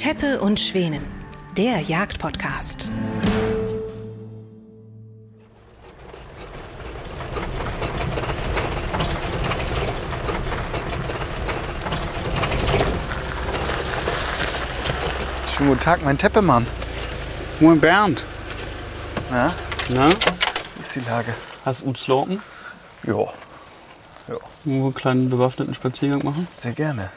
Teppe und Schwänen, der Jagdpodcast. Schönen guten Tag, mein Teppemann. Moin Bernd. Na, Na, wie ist die Lage? hast du Slopen? Ja, Wollen wir einen kleinen bewaffneten Spaziergang machen? sehr gerne.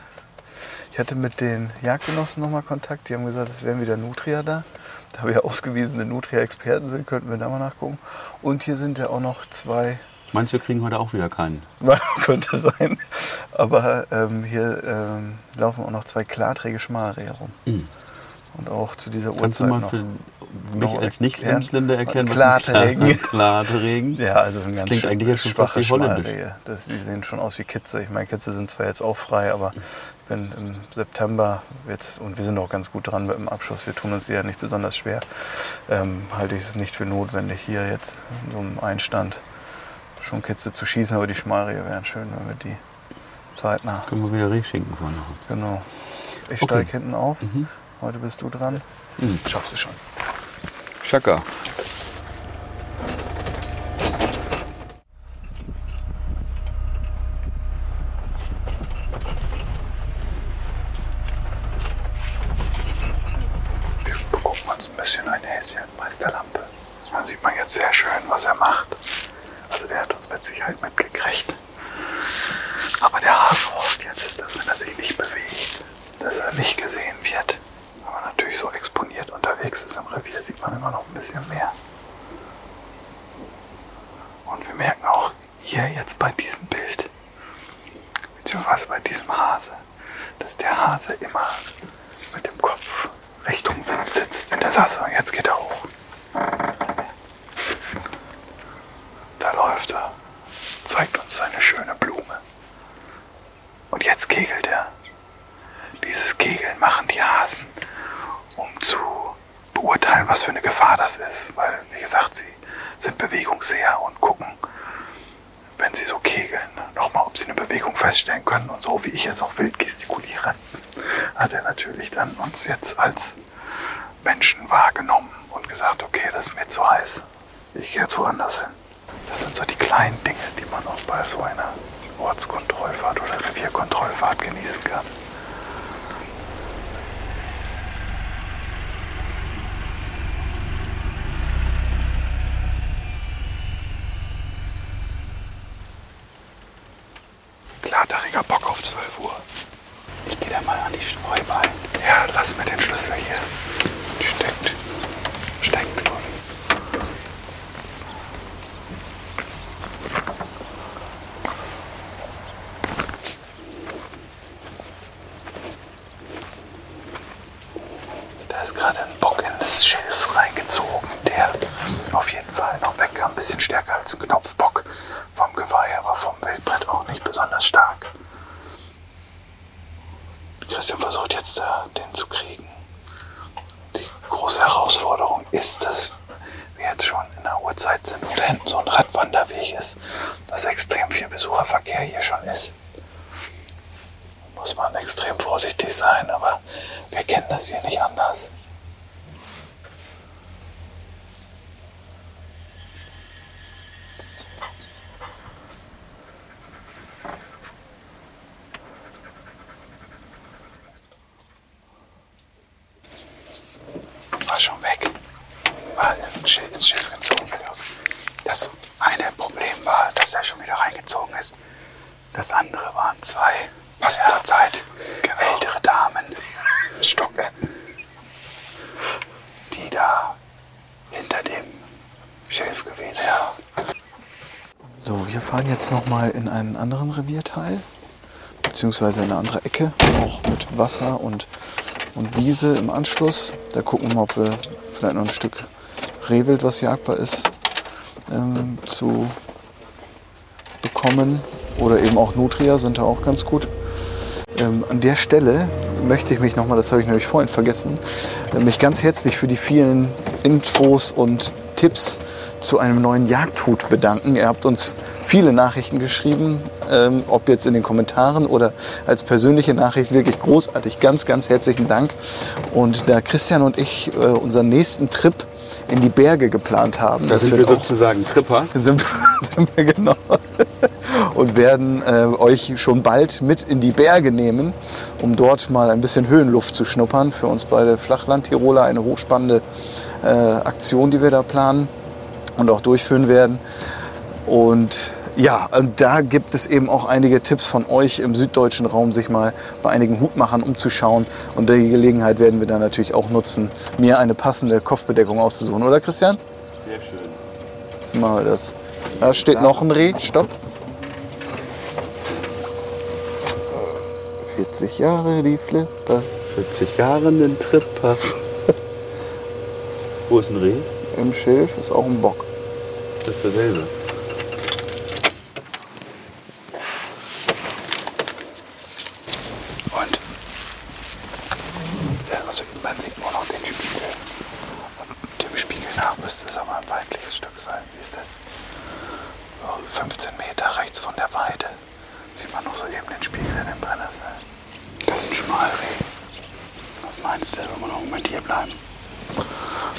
Ich hatte mit den Jagdgenossen nochmal Kontakt. Die haben gesagt, es wären wieder Nutria da. Da wir ja ausgewiesene Nutria-Experten sind, könnten wir da mal nachgucken. Und hier sind ja auch noch zwei, du, wir kriegen heute auch wieder keinen? könnte sein. Aber ähm, hier ähm, laufen auch noch zwei klarträge Schmalrehe rum. Mhm. Und auch zu dieser Kannst du Uhrzeit mal noch. für mich als? Nicht-Emsländer erklären, ist? Klarträgen Ja, also ein ganz Klingt eigentlich jetzt schon fast wie holländisch. Das, die sehen schon aus wie Kitze. Ich meine, Kitze sind zwar jetzt auch frei, aber ich bin im September jetzt, und wir sind auch ganz gut dran mit dem Abschuss, wir tun uns ja nicht besonders schwer, ähm, halte ich es nicht für notwendig, hier jetzt in so einem Einstand schon Kitze zu schießen, aber die Schmalrehe wären schön, wenn wir die zeitnah. Können wir wieder Rehschinken vorne haben. Genau. Ich Okay. steige hinten auf. Mhm. Heute bist du dran. Mhm. Schaffst du schon. chacun beziehungsweise bei diesem Hase, dass der Hase immer mit dem Kopf Richtung Wind sitzt in der Sasse. Jetzt geht er hoch. Da läuft er, zeigt uns seine schöne Blume. Und jetzt kegelt er. Dieses Kegeln machen die Hasen, um zu beurteilen, was für eine Gefahr das ist. Weil, wie gesagt, sie sind Bewegungsseher und gucken, wenn sie so kegeln, nochmal, ob sie eine Bewegung feststellen können. Und so wie ich jetzt auch wild gestikuliere, hat er natürlich dann uns jetzt als Menschen wahrgenommen und gesagt, okay, das ist mir zu heiß. Ich gehe jetzt woanders hin. Das sind so die kleinen Dinge, die man auch bei so einer Ortskontrollfahrt oder Revierkontrollfahrt genießen kann. Klartariger Bock auf 12 Uhr. Ich gehe da mal an die Streuballen. Ja, lass mir den Schlüssel hier. Steckt. Steckt. Da ist gerade ein Bock in das Schilf reingezogen, der auf jeden Fall noch weg kam. Ein bisschen stärker als ein Knopfbock vom Geweih, aber vom Wildbrett auch nicht besonders stark. Christian versucht jetzt da den zu kriegen. Die große Herausforderung ist, dass wir jetzt schon in der Uhrzeit sind, wo da hinten so ein Radwanderweg ist, dass extrem viel Besucherverkehr hier schon ist. Muss man extrem vorsichtig sein, aber wir kennen das hier nicht anders. War schon weg. War ins Schil- ins Schilf gezogen. Das eine Problem war, dass er schon wieder reingezogen ist. Das andere waren zwei, passend zur Zeit, ältere Damen, Stocke, die da hinter dem Schilf gewesen sind. So, wir fahren jetzt nochmal in einen anderen Revierteil, beziehungsweise in eine andere Ecke, auch mit Wasser und, und Wiese im Anschluss. Da gucken wir mal, ob wir vielleicht noch ein Stück Rehwild, was jagbar ist, ähm, zu bekommen. Oder eben auch Nutria sind da auch ganz gut. Ähm, an der Stelle möchte ich mich nochmal, das habe ich nämlich vorhin vergessen, äh, mich ganz herzlich für die vielen Infos und Tipps zu einem neuen Jagdhut bedanken. Ihr habt uns viele Nachrichten geschrieben, ähm, ob jetzt in den Kommentaren oder als persönliche Nachricht. Wirklich großartig. Ganz, ganz herzlichen Dank. Und da Christian und ich äh, unseren nächsten Trip in die Berge geplant haben, Da das sind wir sozusagen Tripper. sind, sind wir genau und werden äh, euch schon bald mit in die Berge nehmen, um dort mal ein bisschen Höhenluft zu schnuppern. Für uns beide Flachlandtiroler eine hochspannende äh, Aktion, die wir da planen und auch durchführen werden. Und ja, und da gibt es eben auch einige Tipps von euch im süddeutschen Raum, sich mal bei einigen Hutmachern umzuschauen. Und die Gelegenheit werden wir dann natürlich auch nutzen, mir eine passende Kopfbedeckung auszusuchen. Oder Christian? Sehr schön. So machen wir das. Da steht noch ein Reh. Stopp. 40 Jahre die Flippers 40 Jahre einen Tripper. Wo ist ein Reh? im Schilf ist auch ein Bock. Das ist derselbe. Und äh, also man sieht nur noch den Spiegel. Und dem Spiegel nach müsste es aber ein weitliches Stück sein. Siehst du es? So 15 Meter rechts von der Weide sieht man noch so eben den Spiegel in den Brennnesseln. Das ist ein Schmalreh. Was meinst du, wenn wir noch einen Moment hier bleiben?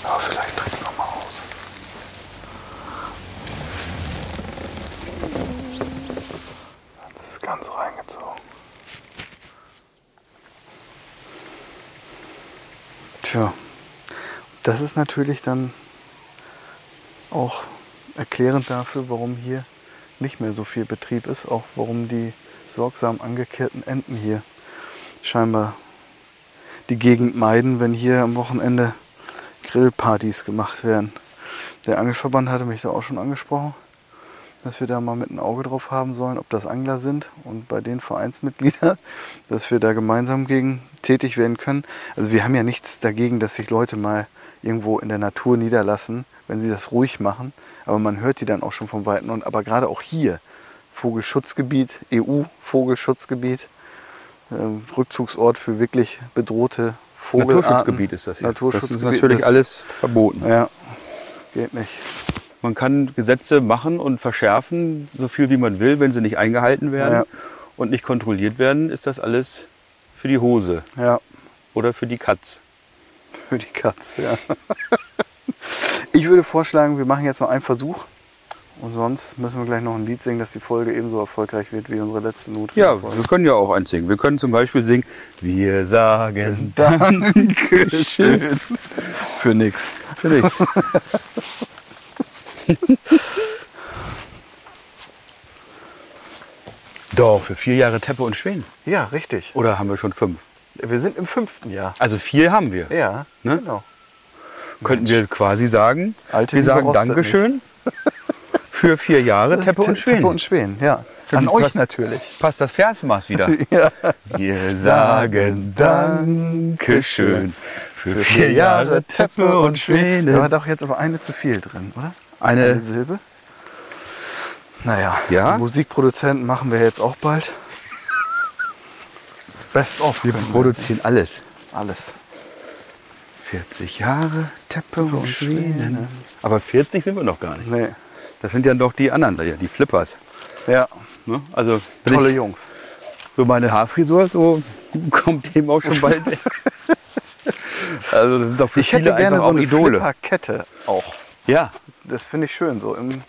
Aber vielleicht tritt es nochmal aus. Das ist ganz reingezogen. Tja, das ist natürlich dann auch erklärend dafür, warum hier nicht mehr so viel Betrieb ist, auch warum die sorgsam angekehrten Enten hier scheinbar die Gegend meiden, wenn hier am Wochenende Grillpartys gemacht werden. Der Angelverband hatte mich da auch schon angesprochen, dass wir da mal mit ein Auge drauf haben sollen, ob das Angler sind und bei den Vereinsmitgliedern, dass wir da gemeinsam gegen tätig werden können. Also wir haben ja nichts dagegen, dass sich Leute mal irgendwo in der Natur niederlassen, wenn sie das ruhig machen. Aber man hört die dann auch schon vom Weiten. Und aber gerade auch hier, Vogelschutzgebiet, EU-Vogelschutzgebiet, ähm, Rückzugsort für wirklich bedrohte Vogelarten. Naturschutzgebiet ist das hier. Naturschutzgebiet, das ist natürlich das- alles verboten. Ja, geht nicht. Man kann Gesetze machen und verschärfen, so viel wie man will, wenn sie nicht eingehalten werden Ja. und nicht kontrolliert werden, ist das alles für die Hose Ja, oder für die Katz. für die Katze, ja. Ich würde vorschlagen, wir machen jetzt noch einen Versuch. Und sonst müssen wir gleich noch ein Lied singen, dass die Folge ebenso erfolgreich wird wie unsere letzte Not. Ja, wir können ja auch eins singen. Wir können zum Beispiel singen, wir sagen Dankeschön. Für nix. für nichts. Doch, für vier Jahre Teppe und Schweden. Ja, richtig. Oder haben wir schon fünf? Wir sind im fünften Jahr. Also vier haben wir. Ja, Ne? genau. Könnten wir quasi sagen, Alte wir Liebe sagen Dankeschön für vier Jahre Teppe und Schweden. Teppe und Schweden, ja. An euch was- natürlich. Passt das Versmaß wieder. Ja. Wir sagen Dankeschön für vier Jahre Teppe und Schweden. Da war doch jetzt aber eine zu viel drin, oder? Eine Eine, Silbe. Naja, Ja? Musikproduzenten machen wir jetzt auch bald. Best of. wir produzieren alles. alles. 40 Jahre Teppe und Schweden. Schweden. Aber 40 sind wir noch gar nicht. Nee. Das sind ja doch die anderen, die Flippers. Ja, Ne? Also tolle ich Jungs. so meine Haarfrisur, so kommt dem auch schon bald. also das sind doch Ich hätte gerne so auch eine Idole. Flipperkette auch. Ja, Das finde ich schön, so im,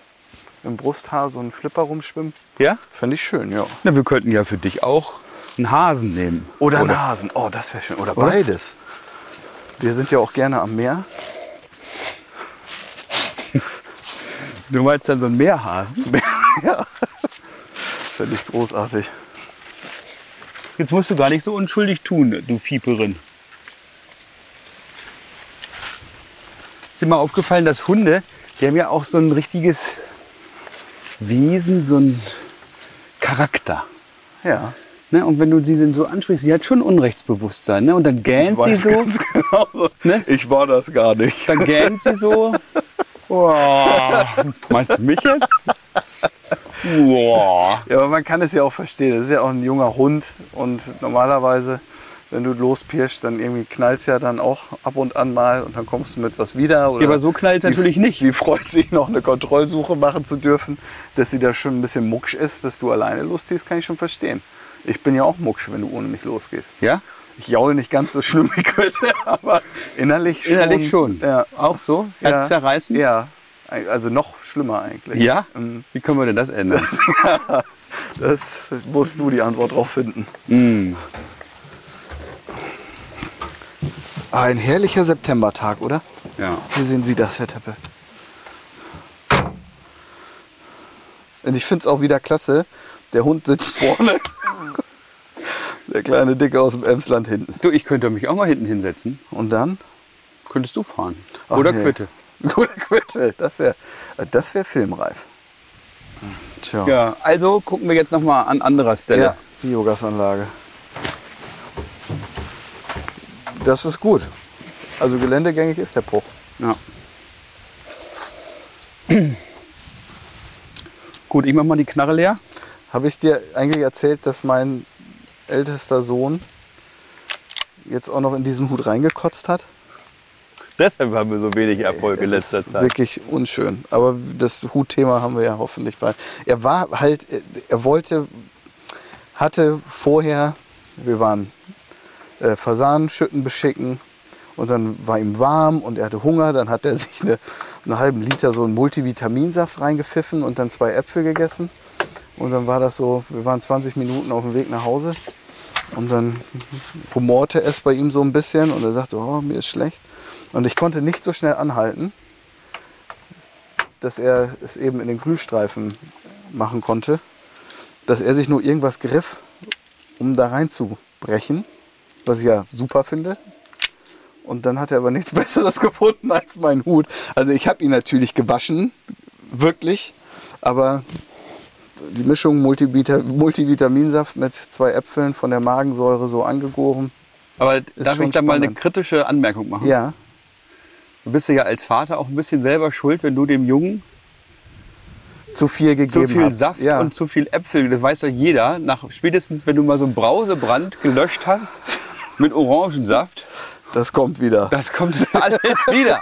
im Brusthaar so ein Flipper rumschwimmen. ja. Finde ich schön, ja. Na, wir könnten ja für dich auch einen Hasen nehmen. Oder, einen Hasen. Oh, das wäre schön. Oder beides. Wir sind ja auch gerne am Meer. Du meinst dann so einen Meerhasen? Finde ich großartig. Jetzt musst du gar nicht so unschuldig tun, du Fieperin. Ist dir mal aufgefallen, dass Hunde, die haben ja auch so ein richtiges Wesen, so ein Charakter. Ja. Ne? Und wenn du sie so ansprichst, sie hat schon Unrechtsbewusstsein. Ne? Und dann gähnt sie so. genau. Ne? Ich war das gar nicht. Dann gähnt sie so. Boah. Meinst du mich jetzt? Boah. Ja, aber man kann es ja auch verstehen. Das ist ja auch ein junger Hund und normalerweise wenn du lospirschst, dann irgendwie knallst ja dann auch ab und an mal und dann kommst du mit was wieder. Oder Ja, aber so knallt's sie- natürlich nicht. Sie freut sich noch eine Kontrollsuche machen zu dürfen, dass sie da schon ein bisschen mucksch ist, dass du alleine losziehst, kann ich schon verstehen. Ich bin ja auch mucksch, wenn du ohne mich losgehst. Ja? Ich jaul nicht ganz so schlimm wie Quitte, aber innerlich schon. Innerlich schon. Ja. Auch so? Ja. Herzzerreißen? Ja, also noch schlimmer eigentlich. Ja? Mhm. Wie können wir denn das ändern? Das musst du die Antwort drauf finden. mm. Ein herrlicher Septembertag, oder? Ja. Wie sehen Sie das, Herr Teppe? Und ich finde es auch wieder klasse. Der Hund sitzt vorne. Der kleine Dicke aus dem Emsland hinten. Du, ich könnte mich auch mal hinten hinsetzen. Und dann? Könntest du fahren. Ach, Oder nee. Quitte. Gute Quitte. Das wäre das wär filmreif. Tja. Ja, also gucken wir jetzt noch mal an anderer Stelle. Ja, Biogasanlage. Das ist gut. Also geländegängig ist der Bruch. Ja. Gut, ich mach mal die Knarre leer. Habe ich dir eigentlich erzählt, dass mein ältester Sohn jetzt auch noch in diesen Hut reingekotzt hat? Deshalb haben wir so wenig Erfolg in letzter ist Zeit. Wirklich unschön. Aber das Hutthema haben wir ja hoffentlich bald. Er war halt, er wollte, hatte vorher, wir waren äh, Fasanenschütten beschicken und dann war ihm warm und er hatte Hunger. Dann hat er sich eine, einen halben Liter so einen Multivitaminsaft reingepfiffen und dann zwei Äpfel gegessen. Und dann war das so, wir waren 20 Minuten auf dem Weg nach Hause und dann rumorte es bei ihm so ein bisschen und er sagte, oh, mir ist schlecht. Und ich konnte nicht so schnell anhalten, dass er es eben in den Glühstreifen machen konnte, dass er sich nur irgendwas griff, um da reinzubrechen, was ich ja super finde. Und dann hat er aber nichts Besseres gefunden als meinen Hut. Also ich habe ihn natürlich gewaschen, wirklich, aber die Mischung Multivita Multivitaminsaft mit zwei Äpfeln von der Magensäure so angegoren. Aber darf schon ich da mal eine kritische Anmerkung machen? Ja, Du bist ja als Vater auch ein bisschen selber schuld, wenn du dem Jungen zu viel gegeben zu viel hab. Saft ja. und zu viel Äpfel, das weiß doch jeder, nach spätestens wenn du mal so einen Brausebrand gelöscht hast mit Orangensaft, Das kommt wieder. das kommt alles wieder.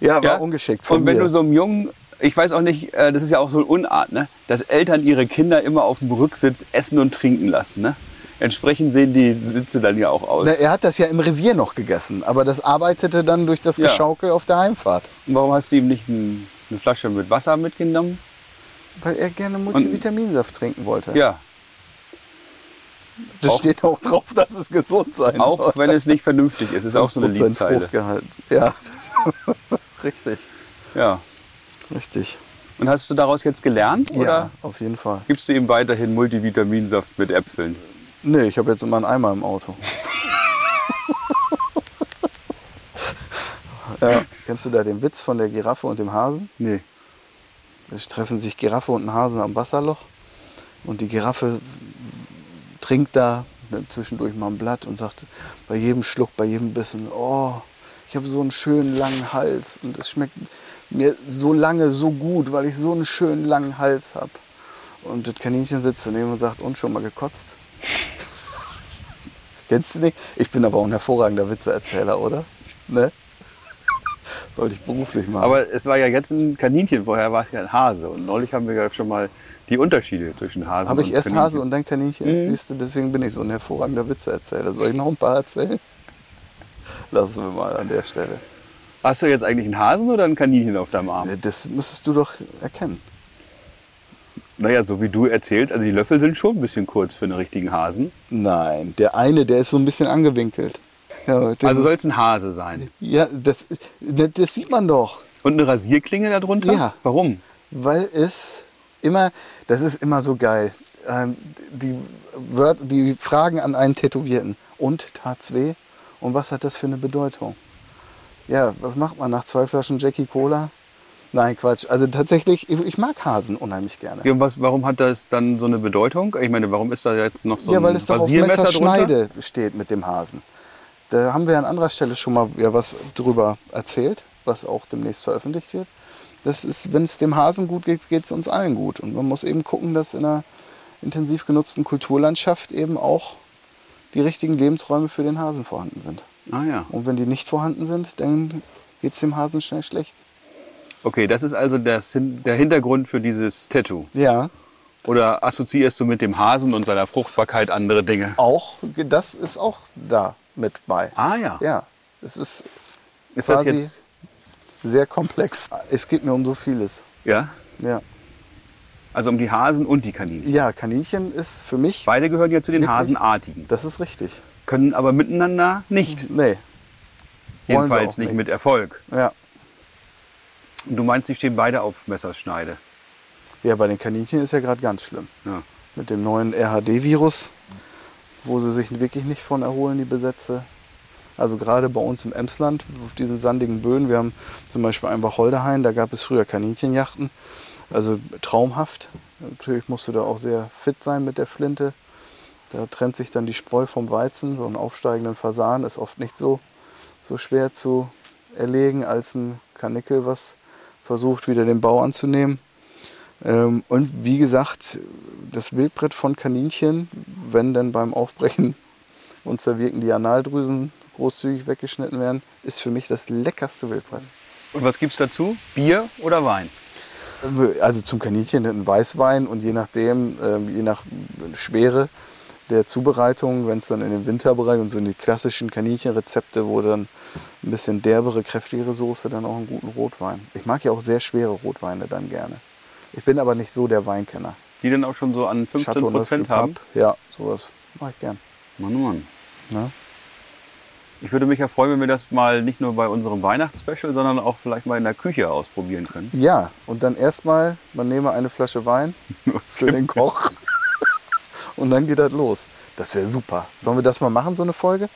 Ja, war Ja? ungeschickt von Und wenn mir. du so einem Jungen, ich weiß auch nicht, äh, das ist ja auch so eine Unart, ne? dass Eltern ihre Kinder immer auf dem Rücksitz essen und trinken lassen. Ne? Entsprechend sehen die Sitze dann ja auch aus. Na, er hat das ja im Revier noch gegessen, aber das arbeitete dann durch das Ja. Geschaukel auf der Heimfahrt. Und warum hast du ihm nicht ein, eine Flasche mit Wasser mitgenommen? Weil er gerne Multivitaminsaft trinken wollte. Ja, das auch- steht auch drauf, dass es gesund sein auch soll. wenn es nicht vernünftig ist. Ist auch so eine 5% Liedzeile. Fruchtgehalt. Ja, das ist richtig. Ja. Richtig. Und hast du daraus jetzt gelernt? Ja, Oder auf jeden Fall. gibst du ihm weiterhin Multivitaminsaft mit Äpfeln? Nee, ich habe jetzt immer einen Eimer im Auto. ja, kennst du da den Witz von der Giraffe und dem Hasen? Nee. Da treffen sich Giraffe und ein Hasen am Wasserloch und die Giraffe trinkt da zwischendurch mal ein Blatt und sagt bei jedem Schluck, bei jedem Bissen, oh, ich habe so einen schönen langen Hals und es schmeckt mir so lange so gut, weil ich so einen schönen langen Hals habe. Und das Kaninchen sitzt daneben und sagt, und schon mal gekotzt? Kennst du nicht? Ich bin aber auch ein hervorragender Witzeerzähler, oder? Ne? Sollte ich beruflich machen. Aber es war ja jetzt ein Kaninchen, vorher war es ja ein Hase. Und neulich haben wir ja schon mal die Unterschiede zwischen Hasen Habe und ich erst Kaninchen. Hase und dann Kaninchen? Mhm. Siehst du, deswegen bin ich so ein hervorragender Witzeerzähler. Soll ich noch ein paar erzählen? Lassen wir mal an der Stelle. Hast du jetzt eigentlich einen Hasen oder ein Kaninchen auf deinem Arm? Das müsstest du doch erkennen. Naja, so wie du erzählst, also die Löffel sind schon ein bisschen kurz für einen richtigen Hasen. Nein, der eine, der ist so ein bisschen angewinkelt. Ja, Also soll es ein Hase sein. ja das, ne, das sieht man doch. Und eine Rasierklinge darunter? Ja. Warum? Weil es immer, das ist immer so geil. Ähm, die, Wört, die Fragen an einen Tätowierten. Und tat's weh? Und was hat das für eine Bedeutung? Ja, was macht man nach zwei Flaschen Jackie Cola? Nein, Quatsch. Also tatsächlich, ich, ich mag Hasen unheimlich gerne. Ja, und was, warum hat das dann so eine Bedeutung? Ich meine, warum ist da jetzt noch so ja, ein weil es doch auf Rasiermesser drunter? Messerschneide steht mit dem Hasen. Da haben wir an anderer Stelle schon mal ja, was drüber erzählt, was auch demnächst veröffentlicht wird. Das ist, wenn es dem Hasen gut geht, geht es uns allen gut. Und man muss eben gucken, dass in einer intensiv genutzten Kulturlandschaft eben auch die richtigen Lebensräume für den Hasen vorhanden sind. Ah ja. Und wenn die nicht vorhanden sind, dann geht es dem Hasen schnell schlecht. Okay, das ist also das, der Hintergrund für dieses Tattoo. Ja, Oder assoziierst du mit dem Hasen und seiner Fruchtbarkeit andere Dinge? auch, das ist auch da mit bei. Ah ja. Ja, es ist ist das quasi- jetzt. sehr komplex. Es geht mir um so vieles. Ja. Ja, Also um die Hasen und die Kaninchen. ja Kaninchen ist für mich, Beide gehören ja zu den Wirklich? Hasenartigen. das ist richtig. Können aber miteinander nicht. Nee, Jedenfalls nicht nicht. mit Erfolg. ja. Und du meinst, sie stehen beide auf Messerschneide. Ja, bei den Kaninchen ist ja gerade ganz schlimm. Ja. Mit dem neuen RHD-Virus, wo sie sich wirklich nicht von erholen, die Besätze. Also gerade bei uns im Emsland, auf diesen sandigen Böden. Wir haben zum Beispiel ein Wacholderhain, da gab es früher Kaninchenjachten. Also traumhaft. Natürlich musst du da auch sehr fit sein mit der Flinte. Da trennt sich dann die Spreu vom Weizen. So einen aufsteigenden Fasan ist oft nicht so, so schwer zu erlegen als ein Kanickel, was versucht, wieder den Bau anzunehmen. Ähm, und wie gesagt, das Wildbrett von Kaninchen, wenn dann beim Aufbrechen uns da wirken die Analdrüsen großzügig weggeschnitten werden, ist für mich das leckerste Wildbrett. Und was gibt's dazu? Bier oder Wein? Also zum Kaninchen ein Weißwein und je nachdem, ähm, je nach Schwere der Zubereitung, wenn es dann in den Winterbereich und so in die klassischen Kaninchenrezepte, wo dann ein bisschen derbere, kräftigere Soße, dann auch einen guten Rotwein. Ich mag ja auch sehr schwere Rotweine dann gerne. Ich bin aber nicht so der Weinkenner. Die dann auch schon so an 15 Chateau Prozent haben? Ja, sowas mache ich gern. Mann, oh Mann. Ja. Ich würde mich ja freuen, wenn wir das mal nicht nur bei unserem Weihnachtsspecial, sondern auch vielleicht mal in der Küche ausprobieren können. ja, und dann erstmal, man nehme eine Flasche Wein für den Koch und dann geht das los. Das wäre super. Sollen wir das mal machen, so eine Folge,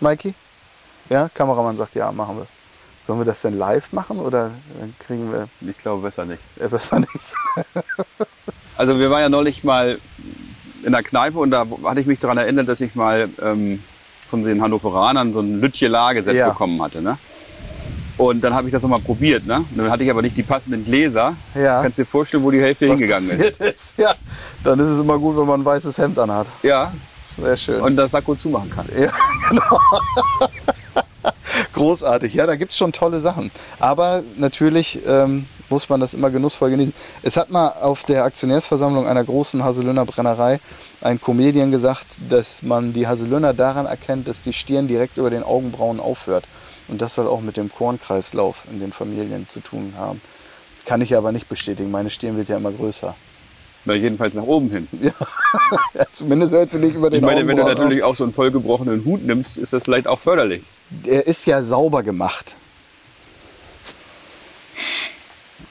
Maiki? Ja, Kameramann sagt ja, machen wir. Sollen wir das denn live machen oder dann kriegen wir Ich glaube besser nicht. äh, besser nicht? Also wir waren ja neulich mal in der Kneipe und da hatte ich mich daran erinnert, dass ich mal ähm, von den Hannoveranern so ein Lütje-Lageset Ja. bekommen hatte. Ne? Und dann habe ich das nochmal probiert. Ne? Dann hatte ich aber nicht die passenden Gläser. Ja. Kannst dir vorstellen, wo die Hälfte Was hingegangen ist. ist. Ja, dann ist es immer gut, wenn man ein weißes Hemd anhat. Ja, Sehr schön. und das Sakko zumachen kann. Ja, genau. Großartig, ja, da gibt es schon tolle Sachen. Aber natürlich ähm, muss man das immer genussvoll genießen. Es hat mal auf der Aktionärsversammlung einer großen Haselünner Brennerei ein Comedian gesagt, dass man die Haselünner daran erkennt, dass die Stirn direkt über den Augenbrauen aufhört. Und das soll auch mit dem Kornkreislauf in den Familien zu tun haben. Kann ich aber nicht bestätigen. Meine Stirn wird ja immer größer. Na, jedenfalls nach oben hin. Ja, zumindest hört sie nicht über den Ich meine, wenn du Augenbrauen natürlich auch so einen vollgebrochenen Hut nimmst, ist das vielleicht auch förderlich. Der ist ja sauber gemacht.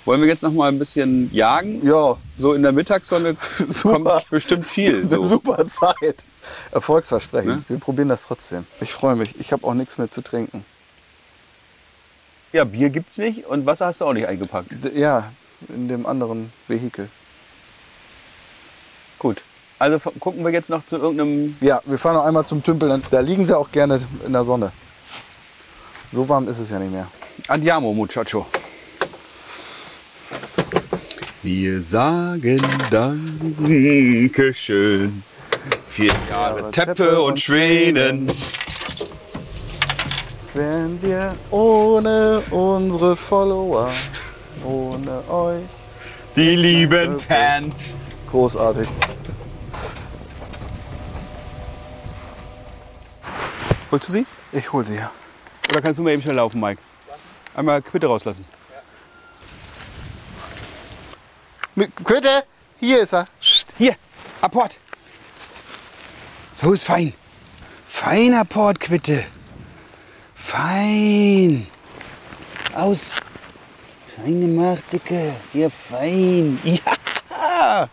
Wollen wir jetzt noch mal ein bisschen jagen? Ja, So in der Mittagssonne kommt bestimmt viel. eine So. super Zeit. Erfolgsversprechen. Ne? Wir probieren das trotzdem. Ich freue mich. Ich habe auch nichts mehr zu trinken. Ja, Bier gibt's nicht und Wasser hast du auch nicht eingepackt. D ja, in dem anderen Vehikel. Gut. Also gucken wir jetzt noch zu irgendeinem. Ja, wir fahren noch einmal zum Tümpel. Da liegen sie auch gerne in der Sonne. So warm ist es ja nicht mehr. Andiamo, Muchacho. Wir sagen Dankeschön. Vier Jahre Jahre Teppe Teppe und und Schwänen. Wären wir ohne unsere Follower. Ohne euch. Die lieben Fans. Großartig. Holst du sie? Ich hol sie ja. Oder kannst du mal eben schnell laufen, Mike? Einmal Quitte rauslassen. Quitte, hier ist er. Hier, Apport. So ist fein. Fein, Apport, Quitte. Fein. Aus. Fein gemacht, Dicke. Hier, fein. Ja.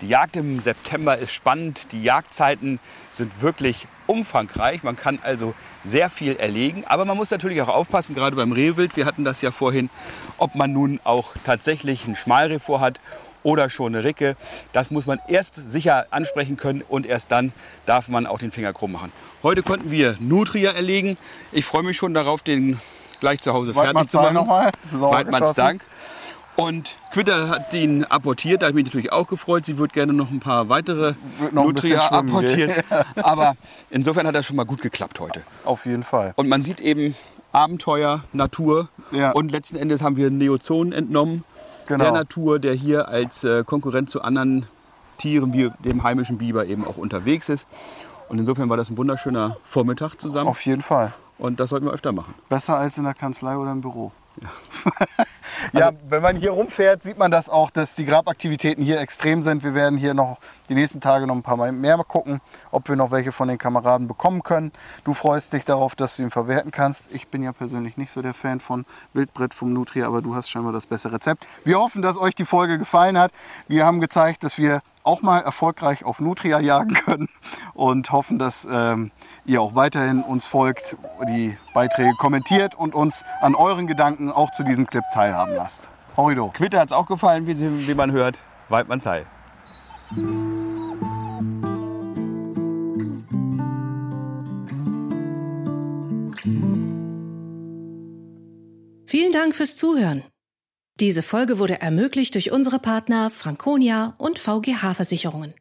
Die Jagd im September ist spannend. Die Jagdzeiten sind wirklich umfangreich. Man kann also sehr viel erlegen. Aber man muss natürlich auch aufpassen, gerade beim Rehwild. Wir hatten das ja vorhin, ob man nun auch tatsächlich ein Schmalreh vorhat oder schon eine Ricke. Das muss man erst sicher ansprechen können und erst dann darf man auch den Finger krumm machen. Heute konnten wir Nutria erlegen. Ich freue mich schon darauf, den gleich zu Hause fertig zu machen. Weidmanns. Dank. Und Quitter hat ihn apportiert, da habe ich mich natürlich auch gefreut. Sie würde gerne noch ein paar weitere Wird Nutria apportieren. Aber insofern hat das schon mal gut geklappt heute. Auf jeden Fall. Und man sieht eben Abenteuer, Natur. Ja. Und letzten Endes haben wir Neozonen entnommen Genau. der Natur, der hier als äh, Konkurrent zu anderen Tieren wie dem heimischen Biber eben auch unterwegs ist. Und insofern war das ein wunderschöner Vormittag zusammen. Auf jeden Fall. Und das sollten wir öfter machen. Besser als in der Kanzlei oder im Büro. Ja, wenn man hier rumfährt, sieht man das auch, dass die Grabaktivitäten hier extrem sind. Wir werden hier noch die nächsten Tage noch ein paar Mal mehr gucken, ob wir noch welche von den Kameraden bekommen können. Du freust dich darauf, dass du ihn verwerten kannst. Ich bin ja persönlich nicht so der Fan von Wildbrett vom Nutria, aber du hast scheinbar das bessere Rezept. Wir hoffen, dass euch die Folge gefallen hat. Wir haben gezeigt, dass wir auch mal erfolgreich auf Nutria jagen können und hoffen, dass ähm, ihr auch weiterhin uns folgt, die Beiträge kommentiert und uns an euren Gedanken auch zu diesem Clip teilhaben lasst. Horrido. Quitter hat es auch gefallen, wie, sie, wie man hört. Weidmanns Heil. Vielen Dank fürs Zuhören. Diese Folge wurde ermöglicht durch unsere Partner Franconia und VGH Versicherungen.